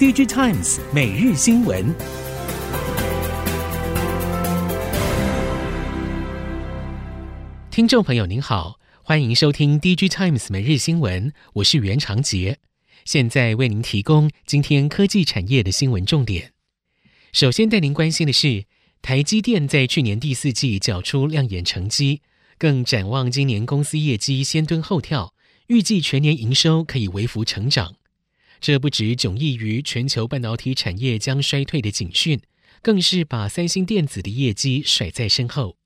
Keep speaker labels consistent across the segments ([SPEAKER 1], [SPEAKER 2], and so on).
[SPEAKER 1] DigiTimes 每日新闻，听众朋友您好，欢迎收听 DigiTimes 每日新闻，我是袁长杰，现在为您提供今天科技产业的新闻重点。首先带您关心的是，台积电在去年第四季缴出亮眼成绩，更展望今年公司业绩先蹲后跳。预计全年营收可以微幅成长，这不只迥异于全球半导体产业将衰退的警讯，更是把三星电子的业绩甩在身后。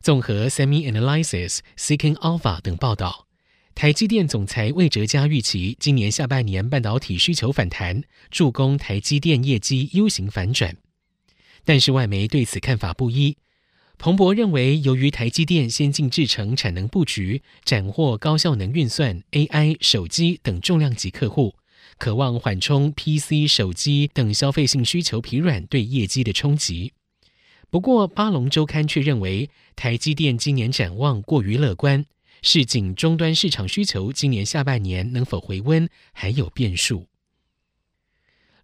[SPEAKER 1] 综合 SemiAnalysis、Seeking Alpha 等报道，台积电总裁魏哲嘉预期今年下半年半导体需求反弹，助攻台积电业绩 U 型反转。但是外媒对此看法不一。彭博认为，由于台积电先进制程产能布局，斩获高效能运算、AI、手机等重量级客户，渴望缓冲 PC、手机等消费性需求疲软对业绩的冲击。不过，巴龙周刊却认为，台积电今年展望过于乐观，市井终端市场需求今年下半年能否回温还有变数。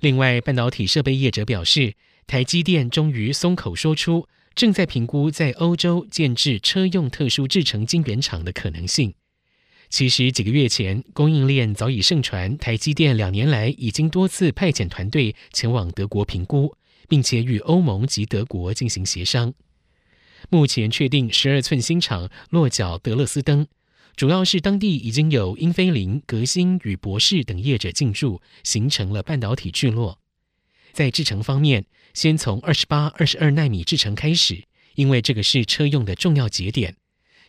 [SPEAKER 1] 另外，半导体设备业者表示，台积电终于松口说出。正在评估在欧洲建置车用特殊制成晶圆厂的可能性。其实几个月前，供应链早已盛传，台积电两年来已经多次派遣团队前往德国评估，并且与欧盟及德国进行协商。目前确定十二寸新厂落脚德勒斯登，主要是当地已经有英飞凌、革新与博世等业者进驻，形成了半导体聚落。在制程方面，先从二十八、二十二奈米制程开始，因为这个是车用的重要节点。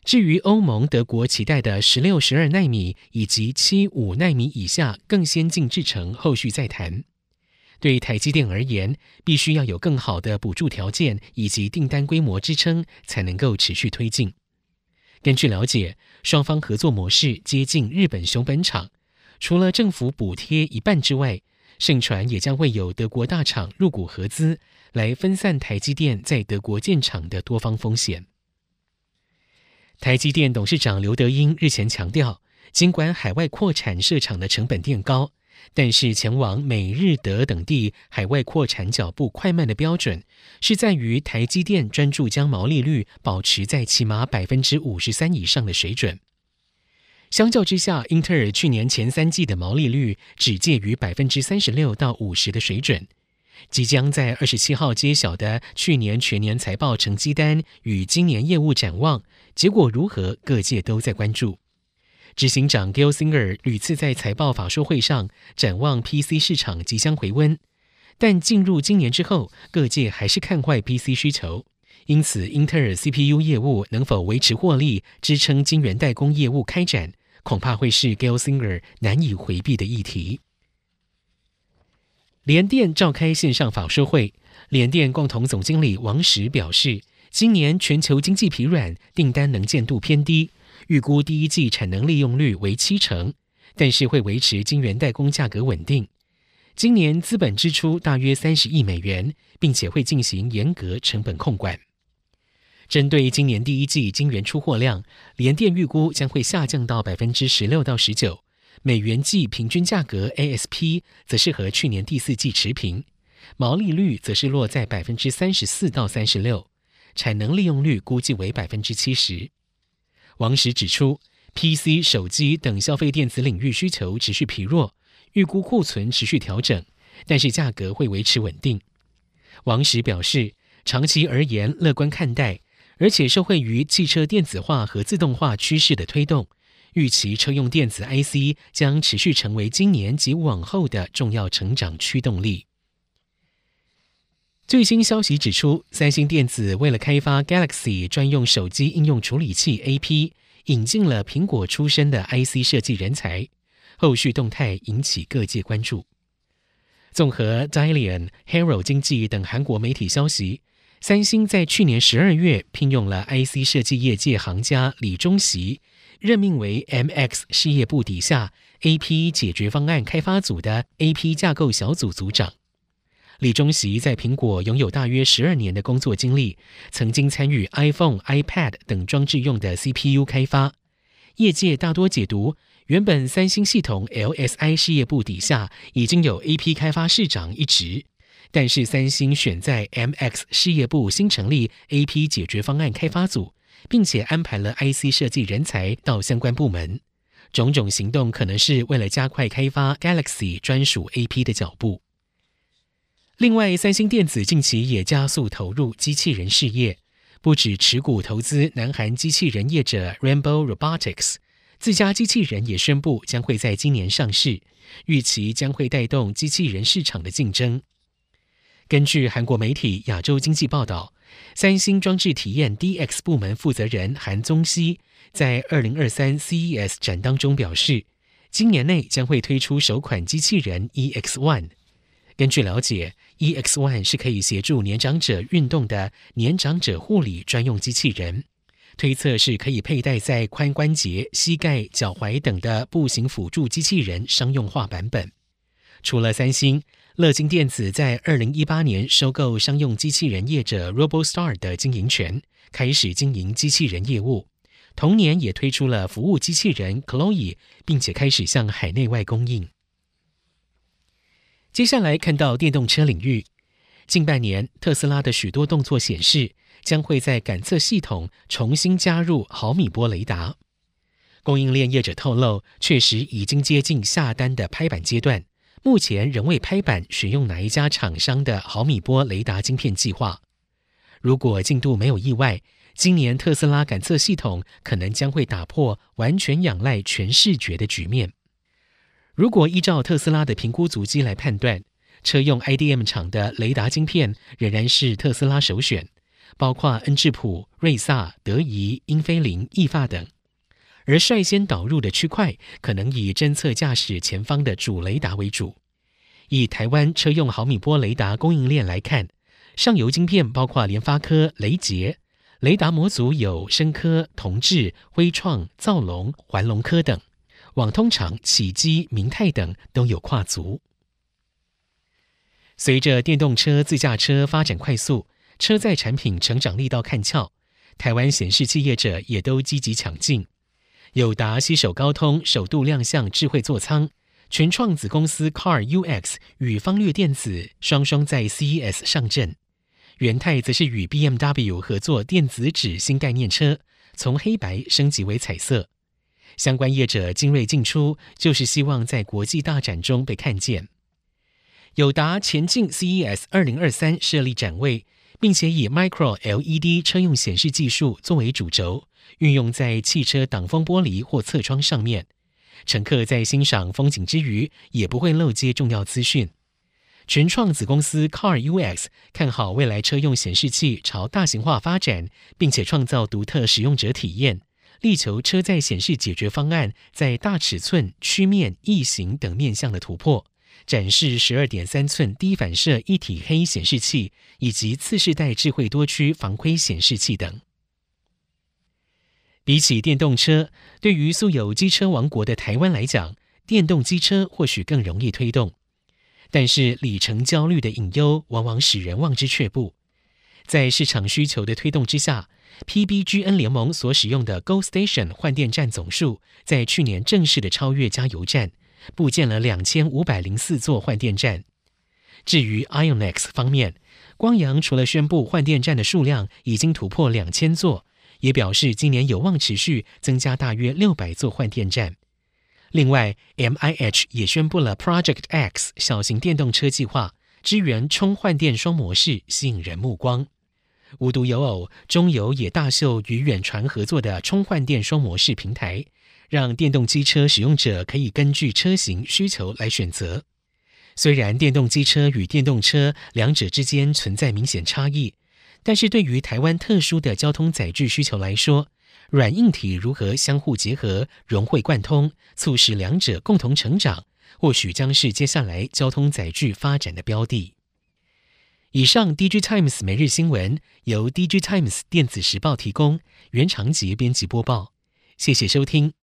[SPEAKER 1] 至于欧盟、德国期待的十六、十二纳米以及七、五纳米以下更先进制程，后续再谈。对台积电而言，必须要有更好的补助条件以及订单规模支撑，才能够持续推进。根据了解，双方合作模式接近日本熊本厂，除了政府补贴一半之外，盛传也将会有德国大厂入股合资，来分散台积电在德国建厂的多方风险。台积电董事长刘德英日前强调，尽管海外扩产设厂的成本垫高，但是前往美、日、德等地海外扩产脚步快慢的标准，是在于台积电专注将毛利率保持在起码百分之五十三以上的水准。相较之下，英特尔去年前三季的毛利率只介于百分之三十六到五十的水准。即将在二十七号揭晓的去年全年财报成绩单与今年业务展望，结果如何，各界都在关注。执行长 Gelsinger 屡次在财报法说会上展望 PC 市场即将回温，但进入今年之后，各界还是看坏 PC 需求。因此，英特尔 CPU 业务能否维持获利，支撑晶圆代工业务开展？恐怕会是 Gelsinger 难以回避的议题。联电召开线上法说会，联电共同总经理王石表示，今年全球经济疲软，订单能见度偏低，预估第一季产能利用率为七成，但是会维持晶圆代工价格稳定。今年资本支出大约三十亿美元，并且会进行严格成本控管。针对今年第一季晶圆出货量，联电预估将会下降到百分之十六到十九，美元计平均价格 ASP 则是和去年第四季持平，毛利率则是落在百分之三十四到三十六，产能利用率估计为百分之七十。王石指出，PC、手机等消费电子领域需求持续疲弱，预估库存持续调整，但是价格会维持稳定。王石表示，长期而言乐观看待。而且受惠于汽车电子化和自动化趋势的推动，预期车用电子 IC 将持续成为今年及往后的重要成长驱动力。最新消息指出，三星电子为了开发 Galaxy 专用手机应用处理器 AP，引进了苹果出身的 IC 设计人才，后续动态引起各界关注。综合 Dalian、Haro 经济等韩国媒体消息。三星在去年十二月聘用了 IC 设计业界行家李中锡，任命为 MX 事业部底下 AP 解决方案开发组的 AP 架构小组组长。李中席在苹果拥有大约十二年的工作经历，曾经参与 iPhone、iPad 等装置用的 CPU 开发。业界大多解读，原本三星系统 LSI 事业部底下已经有 AP 开发市长一职，但是三星选在 MX 事业部新成立 AP 解决方案开发组，并且安排了 IC 设计人才到相关部门。种种行动可能是为了加快开发 Galaxy 专属 AP 的脚步。另外，三星电子近期也加速投入机器人事业，不止持股投资南韩机器人业者 Rainbow Robotics，自家机器人也宣布将会在今年上市，预期将会带动机器人市场的竞争。根据韩国媒体亚洲经济报道，三星装置体验 DX 部门负责人韩宗熙在二零二三 CES 展当中表示，今年内将会推出首款机器人 EX One。根据了解，EX One 是可以协助年长者运动的年长者护理专用机器人，推测是可以佩戴在髋关节、膝盖、脚踝等的步行辅助机器人商用化版本。除了三星，乐金电子在二零一八年收购商用机器人业者 RoboStar 的经营权，开始经营机器人业务。同年也推出了服务机器人 Chloe，并且开始向海内外供应。接下来看到电动车领域，近半年特斯拉的许多动作显示，将会在感测系统重新加入毫米波雷达。供应链业者透露，确实已经接近下单的拍板阶段，目前仍未拍板选用哪一家厂商的毫米波雷达晶片计划。如果进度没有意外，今年特斯拉感测系统可能将会打破完全仰赖全视觉的局面。如果依照特斯拉的评估足迹来判断，车用 IDM 厂的雷达晶片仍然是特斯拉首选，包括恩智浦、瑞萨、德仪、英飞凌、意法等。而率先导入的区块，可能以侦测驾驶前方的主雷达为主。以台湾车用毫米波雷达供应链来看，上游晶片包括联发科、雷捷，雷达模组有深科、同致、辉创、造龙、环龙科等。网通厂启基、明泰等都有跨足。随着电动车、自驾车发展快速，车载产品成长力道看俏，台湾显示器业者也都积极抢进。友达携手高通首度亮相智慧座舱，群创子公司 CarUX 与方略电子双双在 CES 上阵。元太则是与 BMW 合作电子纸新概念车，从黑白升级为彩色。相关业者精锐进出，就是希望在国际大展中被看见。友达前进 CES 二零二三设立展位，并且以 Micro LED 车用显示技术作为主轴，运用在汽车挡风玻璃或侧窗上面。乘客在欣赏风景之余，也不会漏接重要资讯。全创子公司 CarUX 看好未来车用显示器朝大型化发展，并且创造独特使用者体验。力求车载显示解决方案在大尺寸、曲面、异形等面向的突破，展示十二点三寸低反射一体黑显示器以及次世代智慧多区防窥显示器等。比起电动车，对于素有机车王国的台湾来讲，电动机车或许更容易推动，但是里程焦虑的隐忧往往使人望之却步。在市场需求的推动之下，PBGN 联盟所使用的 GoStation 换电站总数，在去年正式的超越加油站，布建了两千五百零四座换电站。至于 IONIX 方面，光阳除了宣布换电站的数量已经突破两千座，也表示今年有望持续增加大约六百座换电站。另外，MIH 也宣布了 Project X 小型电动车计划，支援充换电双模式，吸引人目光。无独有偶，中油也大秀与远传合作的充换电双模式平台，让电动机车使用者可以根据车型需求来选择。虽然电动机车与电动车两者之间存在明显差异，但是对于台湾特殊的交通载具需求来说，软硬体如何相互结合、融会贯通，促使两者共同成长，或许将是接下来交通载具发展的标的。以上，DG Times 每日新闻由 DG Times 电子时报提供，袁长杰编辑播报，谢谢收听。